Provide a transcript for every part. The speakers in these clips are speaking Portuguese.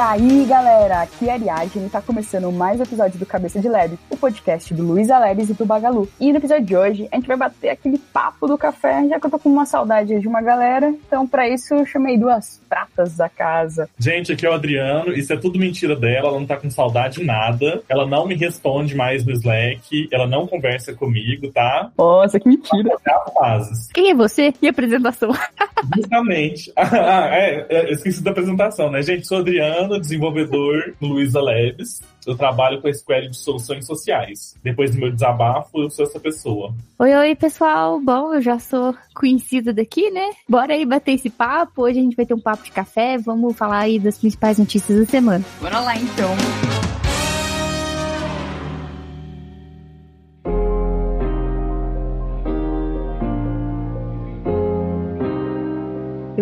aí, galera? Aqui é a Ariadne e tá começando mais um episódio do Cabeça de Lab, o podcast do Luiz Aleres e do Bagalu. E no episódio de hoje, a gente vai bater aquele papo do café, já que eu tô com uma saudade de uma galera. Então, para isso, eu chamei duas pratas da casa. Gente, aqui é o Adriano. Isso é tudo mentira dela. Ela não tá com saudade de nada. Ela não me responde mais no Slack. Ela não conversa comigo, tá? Nossa, que mentira. Quem é você? E a apresentação? Justamente. ah, é, é, esqueci da apresentação, né, gente? Sou Adriano desenvolvedor no Luiza Labs. Eu trabalho com a Square de soluções sociais. Depois do meu desabafo, eu sou essa pessoa. Oi, oi, pessoal. Bom, eu já sou conhecida daqui, né? Bora aí bater esse papo. Hoje a gente vai ter um papo de café. Vamos falar aí das principais notícias da semana. Bora lá, então.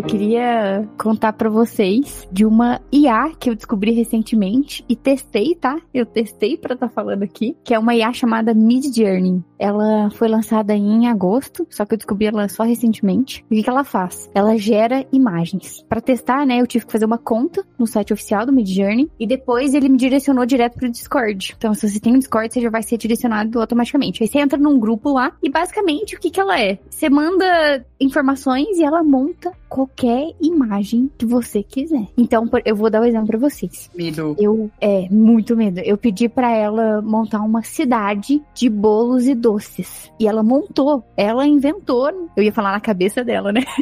Queria contar para vocês de uma IA que eu descobri recentemente e testei, tá? Eu testei para estar tá falando aqui, que é uma IA chamada Mid Journey. Ela foi lançada em agosto, só que eu descobri ela só recentemente. E o que, que ela faz? Ela gera imagens. Para testar, né, eu tive que fazer uma conta no site oficial do Mid Journey e depois ele me direcionou direto pro Discord. Então, se você tem um Discord, você já vai ser direcionado automaticamente. Aí você entra num grupo lá e basicamente o que que ela é? Você manda informações e ela monta qualquer imagem que você quiser. Então, eu vou dar um exemplo para vocês. Medo. Eu, é, muito medo. Eu pedi para ela montar uma cidade de bolos e doces. E ela montou. Ela inventou. Eu ia falar na cabeça dela, né?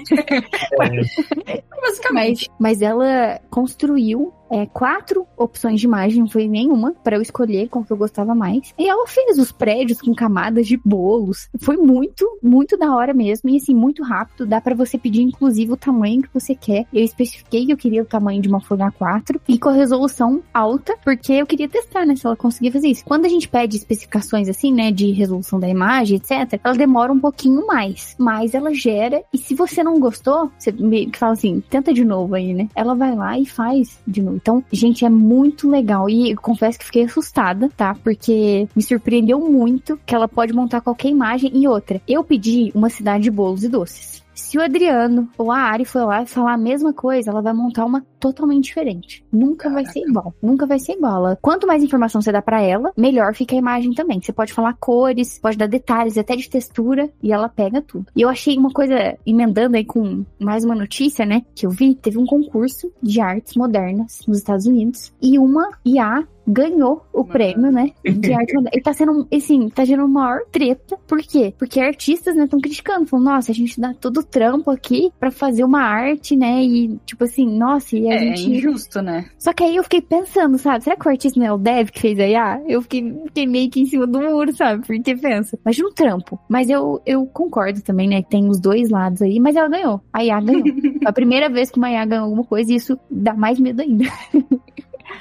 É. Basicamente. Mas, mas ela construiu é, quatro opções de imagem, não foi nenhuma, para eu escolher qual que eu gostava mais. E ela fez os prédios com camadas de bolos. Foi muito, muito da hora mesmo. E assim, muito rápido. Dá para você pedir, inclusive, o tamanho que você quer. Eu especifiquei que eu queria o tamanho de uma folha A4 e com a resolução alta, porque eu queria testar, né? Se ela conseguia fazer isso. Quando a gente pede especificações assim, né, de resolução da imagem, etc., ela demora um pouquinho mais. Mas ela gera. E se você não gostou, você que fala assim, tenta de novo aí, né? Ela vai lá e faz de novo. Então, gente, é muito legal. E confesso que fiquei assustada, tá? Porque me surpreendeu muito que ela pode montar qualquer imagem. E outra, eu pedi uma cidade de bolos e doces. Se o Adriano ou a Ari for lá falar a mesma coisa, ela vai montar uma totalmente diferente. Nunca Caraca. vai ser igual. Nunca vai ser igual. Quanto mais informação você dá para ela, melhor fica a imagem também. Você pode falar cores, pode dar detalhes, até de textura, e ela pega tudo. E eu achei uma coisa, emendando aí com mais uma notícia, né, que eu vi, teve um concurso de artes modernas nos Estados Unidos, e uma IA ganhou o prêmio, né? De arte moderna. Ele tá sendo, assim, tá gerando maior treta. Por quê? Porque artistas, né, estão criticando. Falando, nossa, a gente dá todo o trampo aqui pra fazer uma arte, né? E, tipo assim, nossa, e a é, gente... É injusto, né? Só que aí eu fiquei pensando, sabe? Será que o artista não é o Dev que fez a IA? Eu fiquei, fiquei meio que em cima do muro, sabe? Porque pensa. Imagina um trampo. Mas eu, eu concordo também, né? Que tem os dois lados aí. Mas ela ganhou. A IA ganhou. a primeira vez que uma IA ganhou alguma coisa e isso dá mais medo ainda.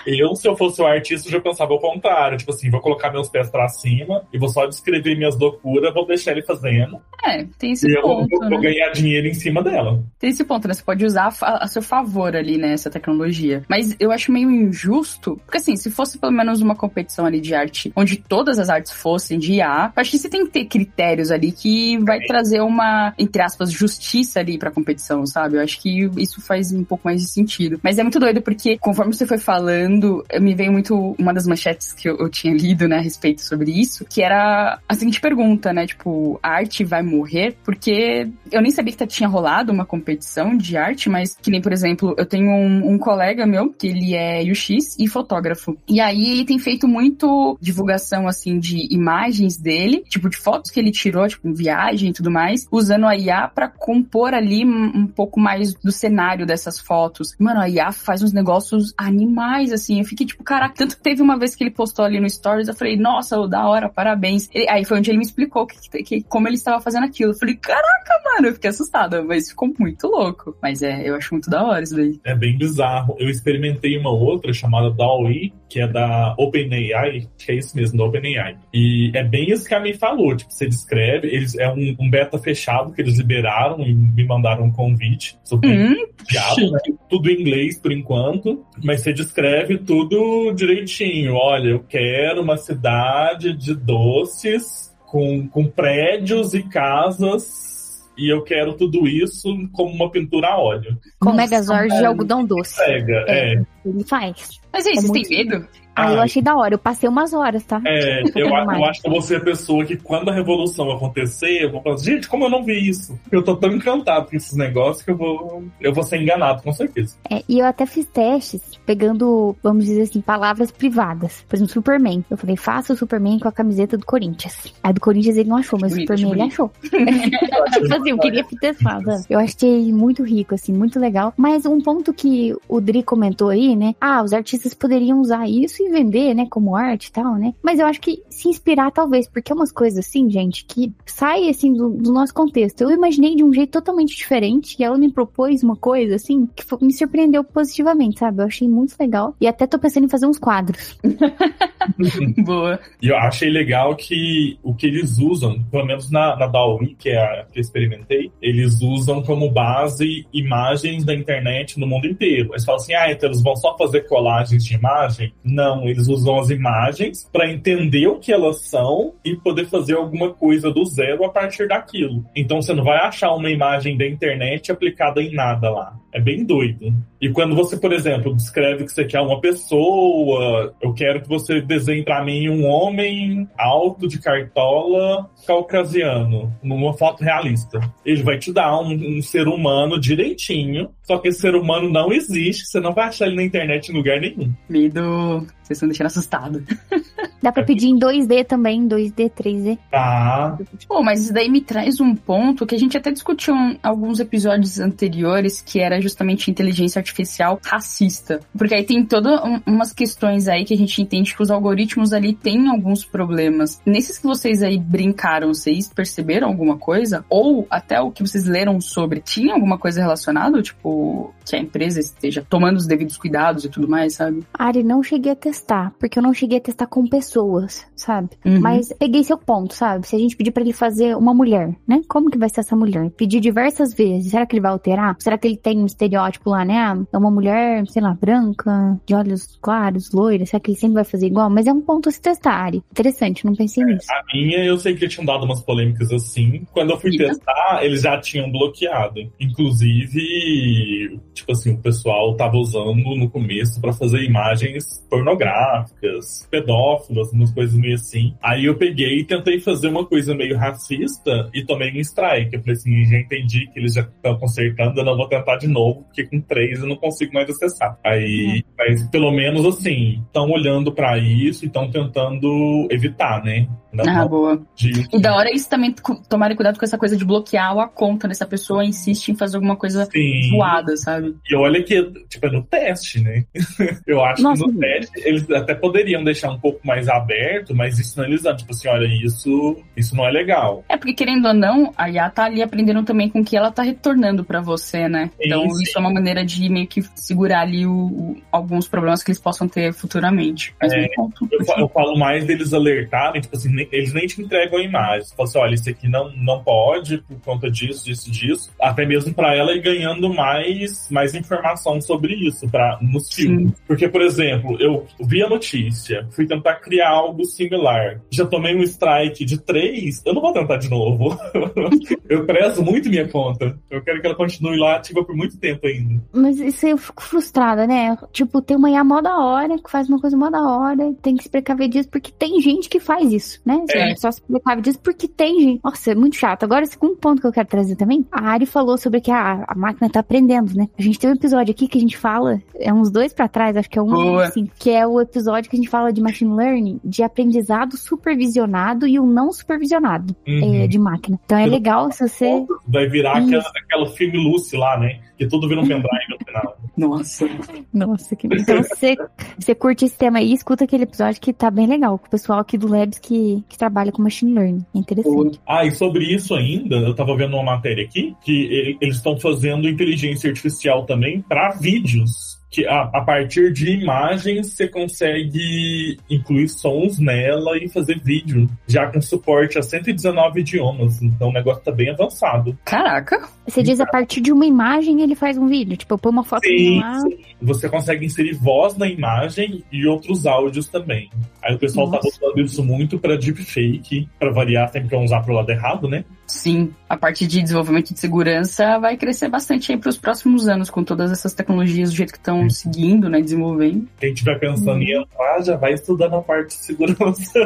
Eu, se eu fosse o artista, já pensava o contrário. Tipo assim, vou colocar meus pés pra cima e vou só descrever minhas loucuras, vou deixar ele fazendo. É, tem esse e ponto. eu vou, né? ganhar dinheiro em cima dela. Tem esse ponto, né? Você pode usar a, a, seu favor ali, né? Essa tecnologia. Mas eu acho meio injusto, porque assim, se fosse pelo menos uma competição ali de arte, onde todas as artes fossem de IA, acho que você tem que ter critérios ali que vai é. trazer uma, entre aspas, justiça ali pra competição, sabe? Eu acho que isso faz um pouco mais de sentido. Mas é muito doido, porque conforme você foi falando, me veio muito uma das manchetes que eu, eu, tinha lido, né, a respeito sobre isso, que era a seguinte pergunta, né, tipo, a arte vai morrer? Porque eu nem sabia que tinha rolado uma competição de arte, mas que nem, por exemplo, eu tenho um, um colega meu, que ele é UX e fotógrafo. E aí ele tem feito muito divulgação, assim, de imagens dele, tipo, de fotos que ele tirou, tipo, em viagem e tudo mais, usando a IA para compor ali um pouco mais do cenário dessas fotos. Mano, a IA faz uns negócios animais, assim, eu fiquei tipo, caraca, tanto que teve uma vez que ele postou ali no Stories, eu falei, nossa, da hora, parabéns. Ele, aí foi onde ele me explicou que, que, como ele estava fazendo aquilo. Eu falei, caraca, mano, eu fiquei assustada, mas ficou muito louco. Mas é, eu acho muito da hora isso daí. É bem bizarro. Eu experimentei uma outra chamada DALL-E, que é da OpenAI, que é isso mesmo, da OpenAI. E é bem isso que a May falou, tipo, você descreve, eles, é um, um beta fechado que eles liberaram e me mandaram um convite sobre hum, piada, né? tudo em inglês por enquanto, mas você descreve tudo tudo direitinho. Olha, eu quero uma cidade de doces com, com prédios e casas e eu quero tudo isso como uma pintura a óleo. Com Megazord de algodão doce. Pega, é. é. Ele faz. Mas aí, É vocês têm medo? Ah, eu achei da hora. Eu passei umas horas, tá? É, eu, eu acho que eu vou ser a pessoa que quando a revolução acontecer, eu vou falar, gente, como eu não vi isso? Eu tô tão encantado com esses negócios que eu vou, eu vou ser enganado, com certeza. É, e eu até fiz testes pegando, vamos dizer assim, palavras privadas. Por exemplo, Superman. Eu falei, faça o Superman com a camiseta do Corinthians. A do Corinthians ele não achou, mas o Superman ele achou. tipo assim, eu queria testar? Eu achei muito rico, assim, muito legal. Mas um ponto que o Dri comentou aí, né? Ah, os artistas poderiam usar isso vender, né? Como arte e tal, né? Mas eu acho que se inspirar, talvez, porque é umas coisas assim, gente, que sai, assim, do, do nosso contexto. Eu imaginei de um jeito totalmente diferente e ela me propôs uma coisa, assim, que fo- me surpreendeu positivamente, sabe? Eu achei muito legal. E até tô pensando em fazer uns quadros. Boa. E eu achei legal que o que eles usam, pelo menos na, na DAWI, que é a que eu experimentei, eles usam como base imagens da internet no mundo inteiro. Eles falam assim, ah, então eles vão só fazer colagens de imagem? Não, eles usam as imagens para entender o que elas são e poder fazer alguma coisa do zero a partir daquilo. Então você não vai achar uma imagem da internet aplicada em nada lá. É bem doido. E quando você, por exemplo, descreve que você quer uma pessoa, eu quero que você desenhe pra mim um homem alto de cartola caucasiano, numa foto realista. Ele vai te dar um, um ser humano direitinho, só que esse ser humano não existe, você não vai achar ele na internet em lugar nenhum. Medo. Vocês estão deixando assustado. Dá pra pedir em 2D também, 2D, 3D. Tá. Pô, mas isso daí me traz um ponto que a gente até discutiu em alguns episódios anteriores, que era justamente inteligência artificial racista. Porque aí tem todas um, umas questões aí que a gente entende que os algoritmos ali têm alguns problemas. Nesses que vocês aí brincaram, vocês perceberam alguma coisa? Ou até o que vocês leram sobre, tinha alguma coisa relacionada? Tipo, que a empresa esteja tomando os devidos cuidados e tudo mais, sabe? Ari, não cheguei a testar, porque eu não cheguei a testar com pessoas, sabe? Uhum. Mas peguei seu ponto, sabe? Se a gente pedir pra ele fazer uma mulher, né? Como que vai ser essa mulher? Pedir diversas vezes, será que ele vai alterar? Será que ele tem estereótipo lá, né? É uma mulher, sei lá, branca, de olhos claros, loira, será que ele sempre vai fazer igual? Mas é um ponto a se testar. Interessante, não pensei nisso. A minha, eu sei que tinham dado umas polêmicas assim. Quando eu fui Eita. testar, eles já tinham bloqueado. Inclusive, tipo assim, o pessoal tava usando no começo pra fazer imagens pornográficas, pedófilas, umas coisas meio assim. Aí eu peguei e tentei fazer uma coisa meio racista e tomei um strike. Eu falei assim, já entendi que eles já estão consertando, eu não vou tentar de novo, porque com três eu não consigo mais acessar. Aí, mas pelo menos assim, estão olhando pra isso e estão tentando evitar, né? Não, Ah, boa. de- E da hora é isso também, tomarem cuidado com essa coisa de bloquear a conta dessa pessoa insiste em fazer alguma coisa Sim. zoada, sabe? E olha que, tipo, é no teste, né? Eu acho Nossa. que no teste eles até poderiam deixar um pouco mais aberto, mas eles dão. Tipo assim, olha, isso, isso não é legal. É porque, querendo ou não, a IA tá ali aprendendo também com o que ela tá retornando pra você, né? Sim, Então, sim. isso é uma maneira de meio que segurar ali o- o- alguns problemas que eles possam ter futuramente. Mas É, ponto. Eu, eu falo mais deles alertarem, tipo assim, nem- eles nem te entregam a imagem. Você fala assim, olha, isso aqui não, não pode por conta disso, disso, disso. Até mesmo pra ela ir ganhando mais, mais informação sobre isso pra, nos filmes. Porque, por exemplo, eu vi a notícia, fui tentar criar algo similar. Já tomei um strike de três, eu não vou tentar de novo. eu prezo muito minha conta. Eu quero que ela continue lá ativa por muito tempo ainda. Mas isso eu fico frustrada, né? Tipo, tem uma IA mó da hora, que faz uma coisa mó da hora, tem que se precaver disso, porque tem gente que faz isso, né? É. Só se precaver disso porque tem gente. Nossa, é muito chato. Agora, o segundo ponto que eu quero trazer também, a Ari falou sobre que a, a máquina tá aprendendo, né? A gente tem um episódio aqui que a gente fala, é uns dois pra trás, acho que é um, Boa. assim, que é o episódio que a gente fala de machine learning, de aprendizado supervisionado e o não supervisionado Uhum. é, de máquina. Então é legal se você Vai virar aquela, aquela filme Lucy lá, né? Que tudo vira um pendrive no final. Nossa. Nossa, que... Então, você, você curte esse tema aí, escuta aquele episódio que tá bem legal, com o pessoal aqui do Labs que, que trabalha com machine learning. É interessante. Ah, e sobre isso ainda, eu tava vendo uma matéria aqui que eles estão fazendo inteligência artificial também para vídeos. Que a, a partir de imagens você consegue incluir sons nela e fazer vídeo, já com suporte a 119 idiomas. Então o negócio tá bem avançado. Caraca. Você diz a partir de uma imagem ele faz um vídeo. Tipo, eu ponho uma foto Sim, lá. sim. Você consegue inserir voz na imagem e outros áudios também. Aí o pessoal tá Nossa. usando isso muito pra deepfake, pra variar, sempre pra usar pro lado errado, né? Sim, a parte de desenvolvimento de segurança vai crescer bastante aí para os próximos anos, com todas essas tecnologias do jeito que estão seguindo, né, desenvolvendo. Quem estiver pensando em entrar, já vai estudar na parte de segurança.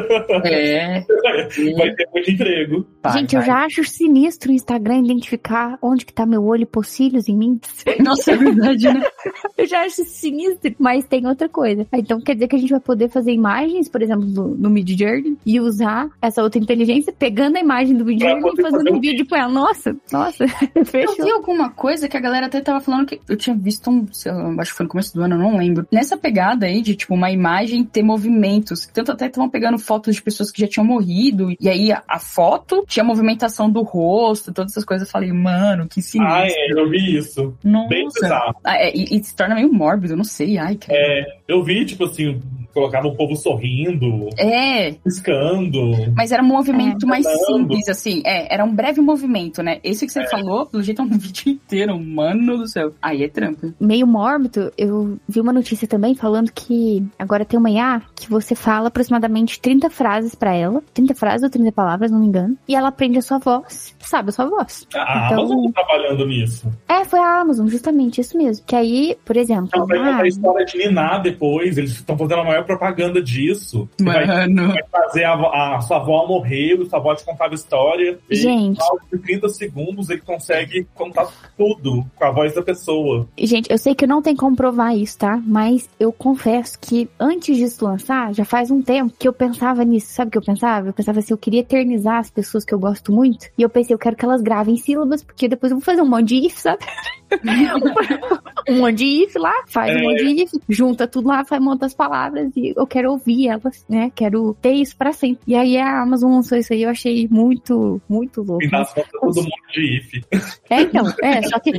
É. vai ter muito emprego. Vai, Gente, vai. eu já acho sinistro o Instagram identificar onde que tá meu olho e pocilhos em mim. Nossa, é verdade, né? eu já acho sinistro, mas tem outra coisa. Então quer dizer que a gente vai poder fazer imagens, por exemplo, no, no Mid Journey e usar essa outra inteligência pegando a imagem do Mid Journey e fazendo um vídeo com ela. Nossa, nossa, fechou. Eu vi alguma coisa que a galera até tava falando que eu tinha visto um, lá, acho que foi no começo do ano, eu não lembro. Nessa pegada aí de, tipo, uma imagem ter movimentos. Tanto até estavam pegando fotos de pessoas que já tinham morrido. E aí a, a, foto tinha movimentação do rosto, todas essas coisas. Eu falei, mano, que sinistro. Ah, é, eu vi isso. Nossa. Bem bizarro. Ah, é, e, e, se torna meio mórbido, não sei. Ai, cara. É, eu vi, tipo assim, colocava o povo sorrindo. É. Piscando. Mas era um movimento é. mais simples, assim. É, era um breve movimento, né? Esse que você é. falou, pelo jeito é um vídeo inteiro, mano do céu. Aí é trampo. Meio mórbido, eu vi uma notícia também falando que agora tem uma IA que você fala aproximadamente 30 frases para ela. 30 frases ou 30 palavras, não me engano. E ela aprende a sua voz, sabe a sua voz. A então, Amazon tá trabalhando nisso. É, foi a Amazon, justamente, isso mesmo. Que aí, por exemplo. Então, vai contar a história de Niná depois, eles estão fazendo a maior propaganda disso. Mano. Vai, vai fazer a, a, sua avó morreu, sua avó te contava história. Gente. em 30 segundos ele consegue contar tudo com a voz da pessoa. Gente, eu sei que não tem como provar isso, tá? Mas eu confesso que antes disso lançar, já faz um tempo que eu pensava nisso. Sabe o que eu pensava? Eu pensava assim, eu queria eternizar as pessoas que eu gosto muito. E eu pensei, eu quero que elas gravem sílabas, porque depois eu vou fazer um monte de if, sabe? um monte de if lá, faz é. um monte de if, junta tudo lá, faz, monta as palavras e eu quero ouvir elas, né? Quero ter isso pra sempre. E aí a Amazon lançou isso aí, eu achei muito, muito louco. E nas todo mundo de if. É, então, é, só que,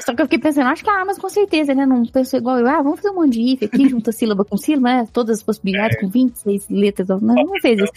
só que eu fiquei pensando, acho que a Amazon com certeza, né? Não pensou igual eu, ah, vamos fazer um monte de if aqui, junta sílaba com sílaba, né? Todas as possibilidades é. com 26 letras. Não, não fez isso.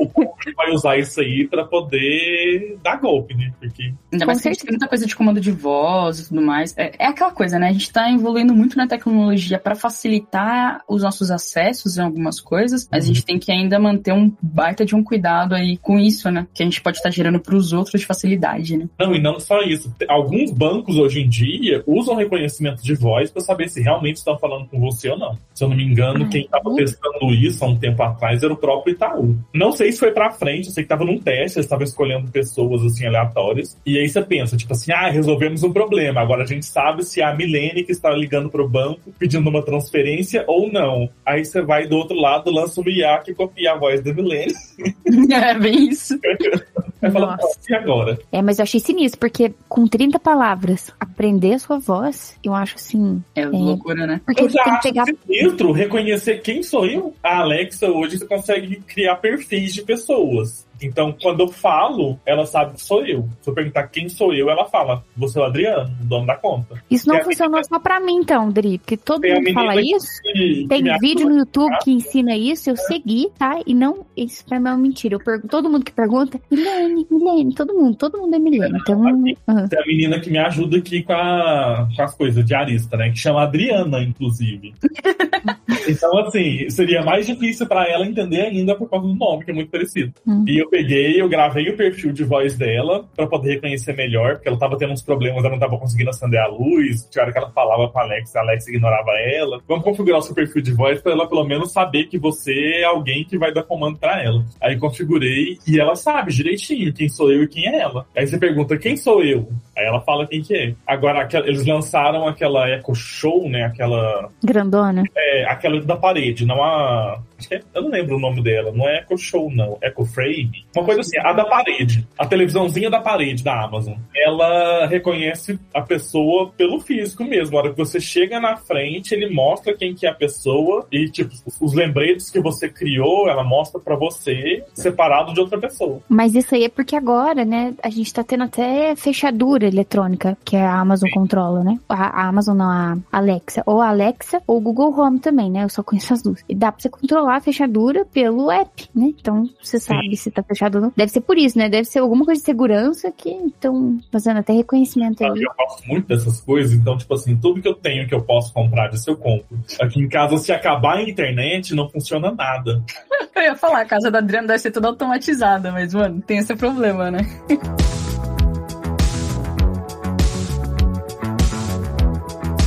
O público vai usar isso aí pra poder dar golpe, né? Porque... Ainda mais que tem muita coisa de comando de voz e tudo mais. É, é aquela coisa, né? A gente tá evoluindo muito na tecnologia para facilitar os nossos acessos em algumas coisas, mas a gente tem que ainda manter um baita de um cuidado aí com isso, né? Que a gente pode estar gerando para os outros de facilidade, né? Não, e não só isso. Alguns bancos hoje em dia usam reconhecimento de voz para saber se realmente estão falando com você ou não. Se eu não me engano, ah, quem estava testando isso há um tempo atrás era o próprio Itaú. Não sei se foi para frente, eu sei que estava num teste, eles estavam escolhendo pessoas assim aleatórias. E aí você pensa, tipo assim, ah, resolvemos um problema. Agora a gente sabe se é a Milene que está ligando pro banco pedindo uma transferência ou não. Aí você vai do outro lado, lança o IA que copia a voz da Milene. É bem isso. Vai falar, e agora? É, mas eu achei sinistro, porque com 30 palavras, aprender a sua voz, eu acho assim. É, é loucura, né? Porque eu já tem que pegar. Sinistro reconhecer quem sou eu. A Alexa hoje você consegue criar perfis de pessoas. Então, quando eu falo, ela sabe que sou eu. Se eu perguntar quem sou eu, ela fala, você é o Adriano, o dono da conta. Isso não funcionou só pra mim, então, Dri, porque todo mundo fala isso. Que, tem que vídeo no YouTube que ensina isso, eu segui, tá? E não, isso pra mim é uma mentira. Eu pergunto, todo mundo que pergunta, Milene, Milene, todo mundo, todo mundo é Milene. Então, uhum. É a menina que me ajuda aqui com, a, com as coisas, diarista, né? Que chama Adriana, inclusive. então, assim, seria mais difícil pra ela entender ainda por causa do nome, que é muito parecido. Uhum. E eu eu peguei, eu gravei o perfil de voz dela para poder reconhecer melhor, porque ela tava tendo uns problemas, ela não tava conseguindo acender a luz, tinha hora que ela falava com a Alex, a Alex ignorava ela. Vamos configurar o seu perfil de voz para ela pelo menos saber que você é alguém que vai dar comando para ela. Aí configurei e ela sabe direitinho quem sou eu e quem é ela. Aí você pergunta quem sou eu? Aí ela fala quem que é. Agora, eles lançaram aquela Echo Show, né? Aquela. Grandona. É, aquela da parede, não a. É, eu não lembro o nome dela. Não é Echo Show, não. Echo Frame. Uma coisa assim, a da parede. A televisãozinha da parede da Amazon. Ela reconhece a pessoa pelo físico mesmo. A hora que você chega na frente, ele mostra quem que é a pessoa e, tipo, os lembretes que você criou, ela mostra para você separado de outra pessoa. Mas isso aí é porque agora, né, a gente tá tendo até fechadura eletrônica que a Amazon Sim. controla, né? A, a, Amazon não, a Alexa. Ou a Alexa ou o Google Home também, né? Eu só conheço as duas. E dá pra você controlar a fechadura pelo app, né? Então você sabe Sim. se tá fechado não. Deve ser por isso, né? Deve ser alguma coisa de segurança que estão fazendo até reconhecimento aí. Eu gosto muito dessas coisas, então, tipo assim, tudo que eu tenho que eu posso comprar disso eu compro. Aqui em casa, se acabar a internet, não funciona nada. Eu ia falar, a casa da Adriana deve ser toda automatizada, mas, mano, tem esse problema, né?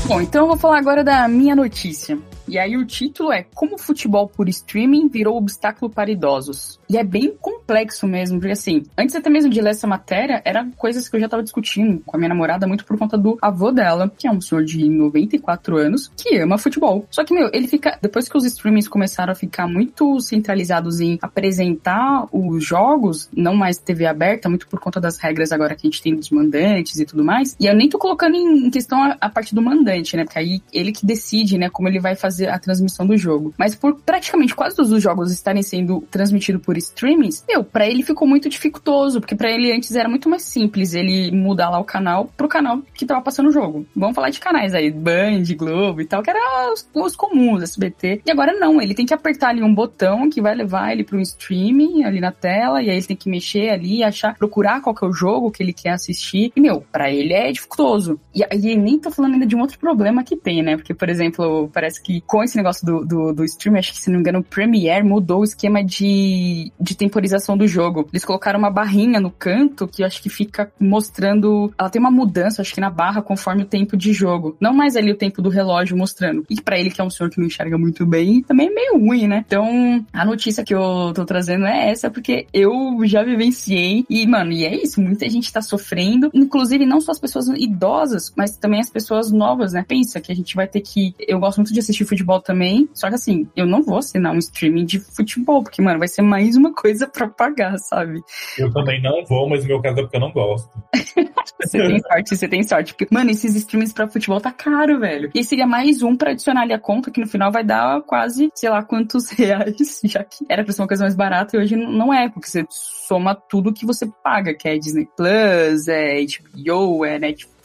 Bom, então eu vou falar agora da minha notícia. E aí o título é Como o futebol por streaming virou obstáculo para idosos. E é bem complexo mesmo, porque assim, antes até mesmo de ler essa matéria, eram coisas que eu já tava discutindo com a minha namorada muito por conta do avô dela, que é um senhor de 94 anos, que ama futebol. Só que, meu, ele fica, depois que os streamings começaram a ficar muito centralizados em apresentar os jogos, não mais TV aberta, muito por conta das regras agora que a gente tem dos mandantes e tudo mais. E eu nem tô colocando em questão a, a parte do mandante, né? Porque aí ele que decide, né, como ele vai fazer a transmissão do jogo. Mas por praticamente quase todos os jogos estarem sendo transmitidos por streamings, meu, para ele ficou muito dificultoso, porque para ele antes era muito mais simples ele mudar lá o canal pro canal que tava passando o jogo. Vamos falar de canais aí, Band, Globo e tal, que eram os, os comuns, SBT. E agora não, ele tem que apertar ali um botão que vai levar ele um streaming ali na tela, e aí ele tem que mexer ali, achar, procurar qual que é o jogo que ele quer assistir. E, meu, para ele é dificultoso. E, e nem tô falando ainda de um outro problema que tem, né? Porque, por exemplo, parece que com esse negócio do, do, do stream, acho que se não me engano, o Premiere mudou o esquema de, de temporização do jogo. Eles colocaram uma barrinha no canto que eu acho que fica mostrando. Ela tem uma mudança, acho que na barra, conforme o tempo de jogo. Não mais ali o tempo do relógio mostrando. E para ele, que é um senhor que não enxerga muito bem, também é meio ruim, né? Então, a notícia que eu tô trazendo é essa, porque eu já vivenciei. E, mano, e é isso. Muita gente tá sofrendo. Inclusive, não só as pessoas idosas, mas também as pessoas novas, né? Pensa que a gente vai ter que. Eu gosto muito de assistir futebol também. Só que assim, eu não vou assinar um streaming de futebol, porque, mano, vai ser mais uma coisa pra pagar, sabe? Eu também não vou, mas no meu caso é porque eu não gosto. você tem sorte, você tem sorte. Porque, mano, esses streams pra futebol tá caro, velho. E seria mais um pra adicionar ali a conta, que no final vai dar quase, sei lá, quantos reais, já que era pra ser uma coisa mais barata e hoje não é, porque você soma tudo que você paga, que é Disney Plus, é HBO, é Netflix,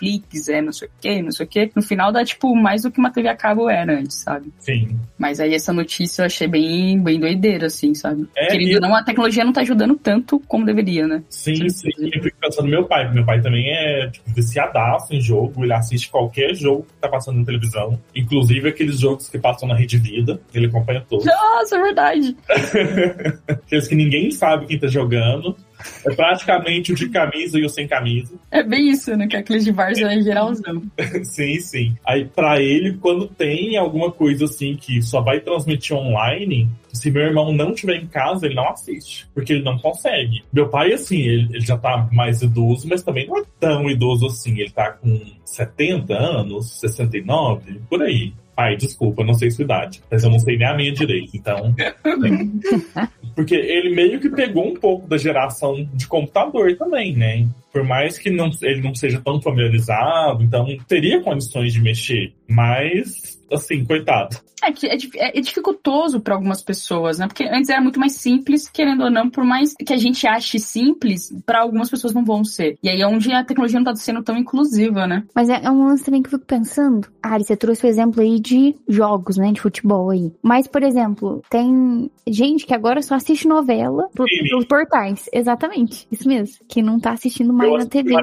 é não sei o que, não sei o que. No final dá, tipo, mais do que uma TV a cabo era antes, sabe? Sim. Mas aí essa notícia eu achei bem, bem doideira, assim, sabe? É, Querido, e... não, a tecnologia não tá ajudando tanto como deveria, né? Sim, sim. Eu fico pensando no meu pai, meu pai também é, tipo, viciadaço em jogo, ele assiste qualquer jogo que tá passando na televisão, inclusive aqueles jogos que passam na Rede Vida, ele acompanha todos. Nossa, é verdade! aqueles que ninguém sabe quem tá jogando, é praticamente o de camisa e o sem camisa. É bem isso, né? Que aqueles de Várzea é geralzão. sim, sim. Aí, pra ele, quando tem alguma coisa assim que só vai transmitir online, se meu irmão não estiver em casa, ele não assiste. Porque ele não consegue. Meu pai, assim, ele, ele, já tá mais idoso, mas também não é tão idoso assim. Ele tá com 70 anos, 69, por aí. Ai, desculpa, não sei sua idade, mas eu não sei nem a minha direito, então. Porque ele meio que pegou um pouco da geração de computador também, né? Por mais que não, ele não seja tão familiarizado, então teria condições de mexer, mas assim, coitado. É que é, é, é dificultoso para algumas pessoas, né? Porque antes era muito mais simples, querendo ou não, por mais que a gente ache simples, para algumas pessoas não vão ser. E aí é onde a tecnologia não tá sendo tão inclusiva, né? Mas é, é um lance também que eu fico pensando. Ari, você trouxe o exemplo aí de jogos, né? De futebol aí. Mas, por exemplo, tem gente que agora só assiste novela por, pelos portais. Exatamente. Isso mesmo. Que não tá assistindo mais na TV.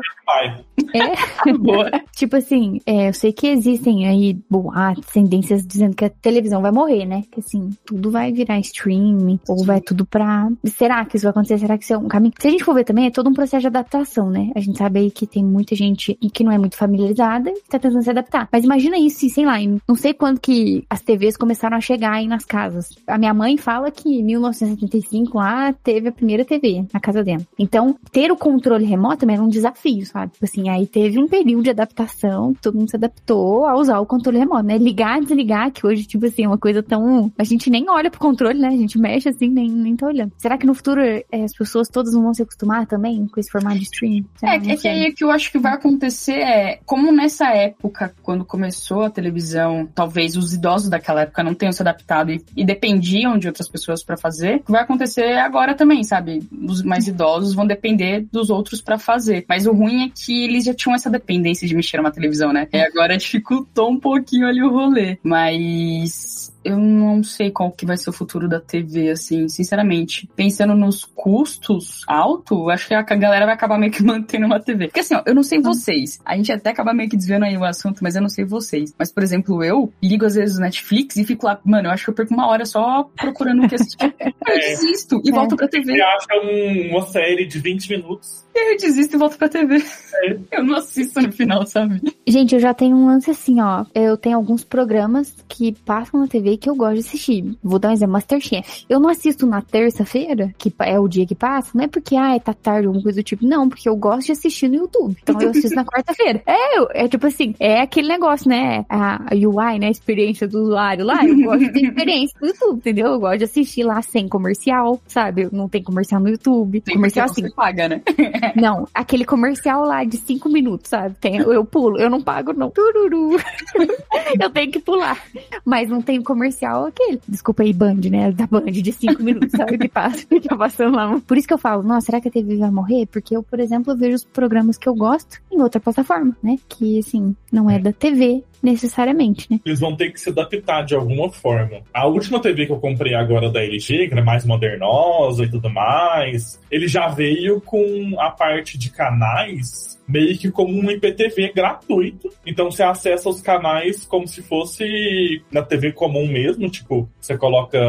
É. Boa. tipo assim, é, eu sei que existem aí boatos tendências dizendo que a televisão vai morrer, né? Que assim, tudo vai virar streaming, ou vai tudo pra. Será que isso vai acontecer? Será que isso é um caminho? Se a gente for ver também, é todo um processo de adaptação, né? A gente sabe aí que tem muita gente que não é muito familiarizada e tá tentando se adaptar. Mas imagina isso, sei lá, não sei quando que as TVs começaram a chegar aí nas casas. A minha mãe fala que em 1975 lá teve a primeira TV na casa dela. Então, ter o controle remoto também era um desafio, sabe? Tipo assim, aí teve um período de adaptação, todo mundo se adaptou a usar o controle remoto, né? Ligar ligar, desligar, que hoje, tipo assim, é uma coisa tão. A gente nem olha pro controle, né? A gente mexe assim, nem, nem tá olhando. Será que no futuro é, as pessoas todas vão se acostumar também com esse formato de stream? É, é que aí que eu acho que vai acontecer é, como nessa época, quando começou a televisão, talvez os idosos daquela época não tenham se adaptado e, e dependiam de outras pessoas para fazer, o que vai acontecer agora também, sabe? Os mais idosos vão depender dos outros para fazer. Mas o ruim é que eles já tinham essa dependência de mexer numa televisão, né? E agora dificultou um pouquinho ali o rolê. Mas eu não sei qual que vai ser o futuro da TV, assim, sinceramente. Pensando nos custos altos, acho que a galera vai acabar meio que mantendo uma TV. Porque assim, ó, eu não sei vocês. A gente até acaba meio que desviando aí o assunto, mas eu não sei vocês. Mas, por exemplo, eu ligo às vezes o Netflix e fico lá, mano, eu acho que eu perco uma hora só procurando o que assistir. eu desisto e É. volto pra TV. Você acha um- uma série de 20 minutos. Eu desisto e volto pra TV. Eu não assisto no final, sabe? Gente, eu já tenho um lance assim, ó. Eu tenho alguns programas que passam na TV que eu gosto de assistir. Vou dar um exemplo, Masterchef. Eu não assisto na terça-feira, que é o dia que passa, não é porque, ah, tá tarde, alguma coisa do tipo. Não, porque eu gosto de assistir no YouTube. Então eu assisto na quarta-feira. É, é tipo assim, é aquele negócio, né? A, UI, né? A experiência do usuário lá. Eu gosto de ter experiência no YouTube, entendeu? Eu gosto de assistir lá sem comercial, sabe? Não tem comercial no YouTube. Tem comercial assim. paga, né? Não, aquele comercial lá de cinco minutos, sabe? Tem, eu, eu pulo, eu não pago, não. Tururu. eu tenho que pular. Mas não tem comercial aquele. Desculpa aí, Band, né? Da Band de cinco minutos, sabe? Que passa, que tá passando lá. Por isso que eu falo, nossa, será que a TV vai morrer? Porque eu, por exemplo, vejo os programas que eu gosto em outra plataforma, né? Que, assim, não é da TV necessariamente, né? Eles vão ter que se adaptar de alguma forma. A última TV que eu comprei agora da LG, que era mais modernosa e tudo mais, ele já veio com a parte de canais meio que como um IPTV gratuito. Então você acessa os canais como se fosse na TV comum mesmo, tipo, você coloca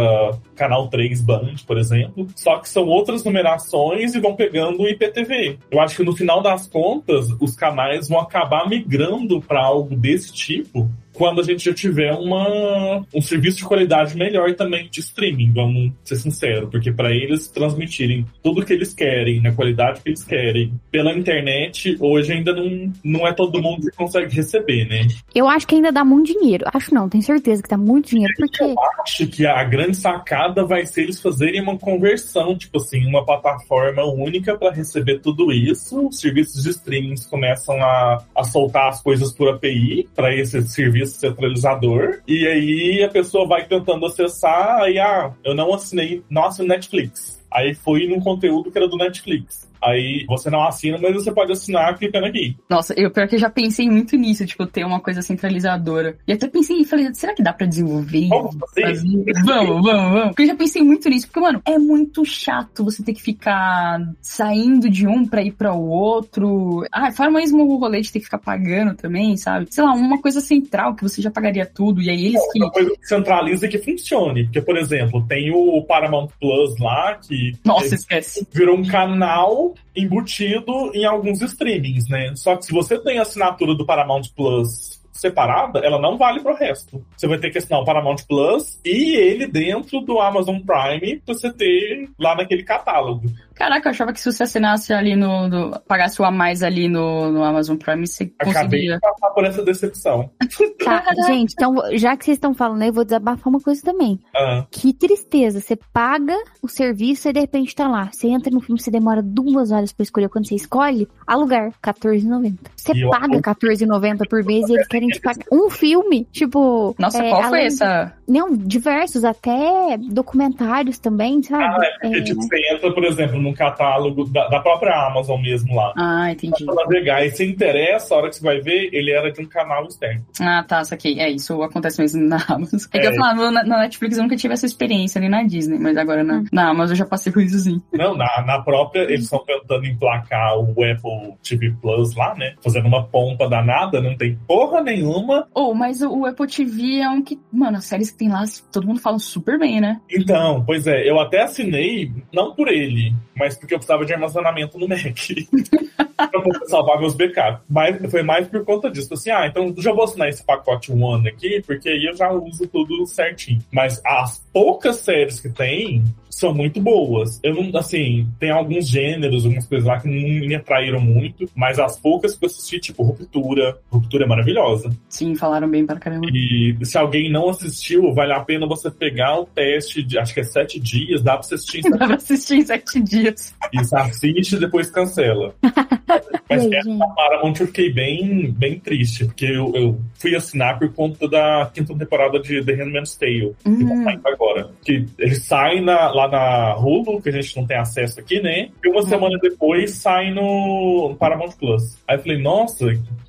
canal 3 Band, por exemplo, só que são outras numerações e vão pegando o IPTV. Eu acho que no final das contas, os canais vão acabar migrando para algo desse tipo tipo quando a gente já tiver uma, um serviço de qualidade melhor também de streaming, vamos ser sinceros, porque para eles transmitirem tudo que eles querem, na qualidade que eles querem, pela internet, hoje ainda não, não é todo mundo que consegue receber, né? Eu acho que ainda dá muito dinheiro. Acho não, tenho certeza que dá muito dinheiro, porque. Acho que a grande sacada vai ser eles fazerem uma conversão, tipo assim, uma plataforma única para receber tudo isso. Os serviços de streaming começam a, a soltar as coisas por API para esse serviço centralizador. E aí a pessoa vai tentando acessar, aí, ah, eu não assinei, não assino Netflix. Aí fui num conteúdo que era do Netflix. Aí você não assina, mas você pode assinar clicando aqui. Nossa, eu pior que eu já pensei muito nisso, tipo, ter uma coisa centralizadora. E até pensei, falei, será que dá pra desenvolver? Vamos fazer? Vamos, vamos, vamos. Porque eu já pensei muito nisso, porque, mano, é muito chato você ter que ficar saindo de um pra ir pra o outro. Ah, fora mesmo o rolê de ter que ficar pagando também, sabe? Sei lá, uma coisa central que você já pagaria tudo, e aí eles que. Uma coisa que centraliza e que funcione. Porque, por exemplo, tem o Paramount Plus lá, que Nossa, esquece. virou um canal embutido em alguns streamings, né? Só que se você tem a assinatura do Paramount Plus separada, ela não vale pro resto. Você vai ter que assinar o Paramount Plus e ele dentro do Amazon Prime pra você ter lá naquele catálogo. Caraca, eu achava que se você assinasse ali no. no- pagasse o a mais ali no, no Amazon Prime, você Acabei conseguia. de passar por essa decepção. Tá, gente, então, já que vocês estão falando aí, eu vou desabafar uma coisa também. Ah, Que tristeza. Você paga o serviço e de repente tá lá. Você entra no filme, você demora duas horas pra escolher. Quando você escolhe, alugar, R$14,90. Você E paga R$14,90 por mês e eles querem te pagar um filme. Tipo. Nossa, é, qual foi essa? Não, diversos, até documentários também, sabe? ah, é porque É, tipo, você entra, por exemplo, num catálogo da, da própria Amazon mesmo lá. Ah, entendi. Pra navegar e se interessa, a hora que você vai ver, ele era de um canal externo. Ah, tá, saquei. É, isso acontece mesmo na Amazon. É que É. eu falava, na, na Netflix eu nunca tive essa experiência, nem na Disney, mas agora na, Hum. na Amazon eu já passei por isso sim. Não, na, na própria, eles estão tentando emplacar o Apple TV Plus lá, né? Fazendo uma pompa danada, não tem porra nenhuma. Oh, mas o, o Apple TV é um que, mano, as séries que tem lá, todo mundo fala super bem, né? Então, pois é, eu até assinei, não por ele, mas porque eu precisava de armazenamento no Mac. pra poder salvar meus backups. Mas foi mais por conta disso. Assim, ah, então já vou assinar esse pacote One aqui, porque aí eu já uso tudo certinho. Mas as poucas séries que tem são muito boas. Eu não, assim, tem alguns gêneros, algumas coisas lá que não me atraíram muito, mas as poucas que eu assisti, tipo Ruptura, Ruptura é maravilhosa. Sim, falaram bem para caramba. E se alguém não assistiu, vale a pena você pegar o teste de, acho que é sete dias, dá pra você assistir em sete Dá pra assistir em sete dias. isso, assiste e depois cancela. Mas aí, essa? Paramount eu fiquei bem, bem triste, porque eu, eu fui assinar por conta da quinta temporada de The Handmaid's Tale, que tá Hum, saindo agora. Que ele sai na- lá na Hulu, que a gente não tem acesso aqui, né? E uma semana depois sai no Paramount Plus. Aí eu falei, nossa,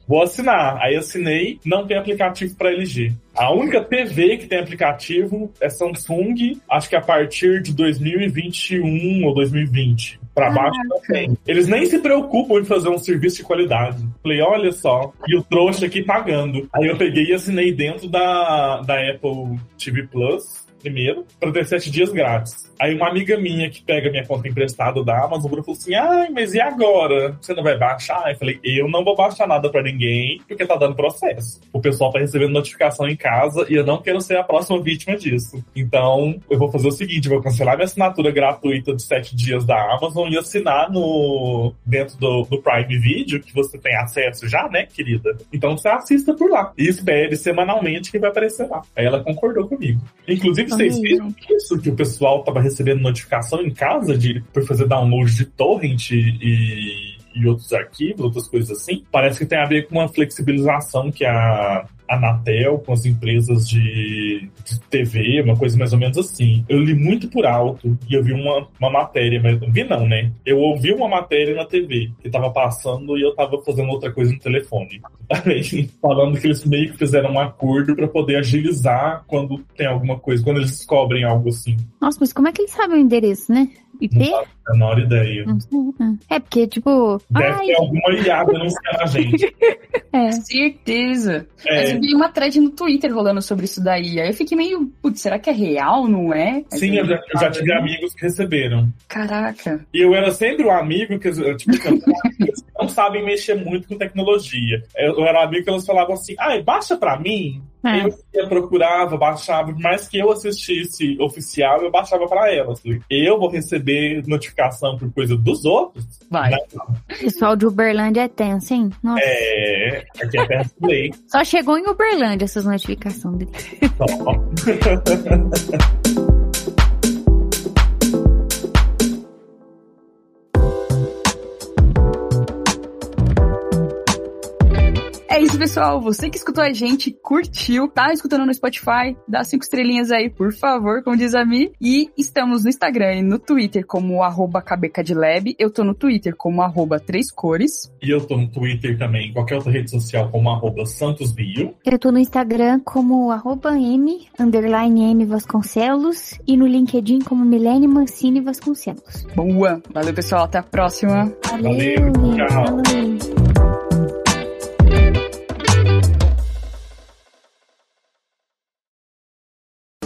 vou assinar. Aí assinei, não tem aplicativo para LG. A única TV que tem aplicativo é Samsung, acho que a partir de 2021 ou 2020. Pra baixo não tem. Eles nem se preocupam em fazer um serviço de qualidade. Falei, olha só, e o trouxa aqui pagando. Aí eu peguei e assinei dentro da, da Apple TV Plus primeiro, para ter sete dias grátis. Aí uma amiga minha que pega minha conta emprestada da Amazon falou assim: ai, mas e agora? Você não vai baixar? Eu falei: eu não vou baixar nada para ninguém, porque tá dando processo. O pessoal tá recebendo notificação em casa e eu não quero ser a próxima vítima disso. Então, eu vou fazer o seguinte: vou cancelar minha assinatura gratuita de sete dias da Amazon e assinar no dentro do, do Prime Video, que você tem acesso já, né, querida? Então você assista por lá. E espere semanalmente que vai aparecer lá. Aí ela concordou comigo. Inclusive, vocês viram isso que o pessoal tava recebendo notificação em casa de por fazer download de torrent e, e outros arquivos, outras coisas assim? Parece que tem a ver com uma flexibilização que a Anatel, com as empresas de, de, TV, uma coisa mais ou menos assim. Eu li muito por alto e eu vi uma, uma matéria, mas vi não, né? Eu ouvi uma matéria na TV que tava passando e eu tava fazendo outra coisa no telefone. Falando que eles meio que fizeram um acordo para poder agilizar quando tem alguma coisa, quando eles descobrem algo assim. Nossa, mas como é que eles sabem o endereço, né? IP? Não faço a menor ideia. É, porque, tipo. Deve ai... ter alguma IA denunciando a gente. é. Certeza. É. Eu vi uma thread no Twitter rolando sobre isso daí. Aí eu fiquei meio, putz, será que é real, não é? Mas Sim, eu já, eu já tive amigos que receberam. Caraca. E eu era sempre o um amigo que, tipo, não sabem mexer muito com tecnologia. Eu, eu era um amigo que elas falavam assim, ah, baixa pra mim. É. Eu ia, procurava, baixava, mais que eu assistisse oficial, eu baixava para elas. Eu vou receber notificação por coisa dos outros? Vai. O pessoal de Uberlândia é tenso, hein? Nossa. É, aqui é perto do lei. Só chegou em Uberlândia essas notificações dele. Só. É isso, pessoal. Você que escutou a gente, curtiu, tá escutando no Spotify, dá cinco estrelinhas aí, por favor, como diz a Mi. E estamos no Instagram e no Twitter como arroba cabecadlab. Eu tô no Twitter como arroba três cores. E eu tô no Twitter também, qualquer outra rede social como arroba santosbio. Eu tô no Instagram como arroba m, underline m Vasconcelos. E no LinkedIn como Milene Mancini Vasconcelos. Boa! Valeu, pessoal. Até a próxima. Valeu, Valeu tchau. Valeu.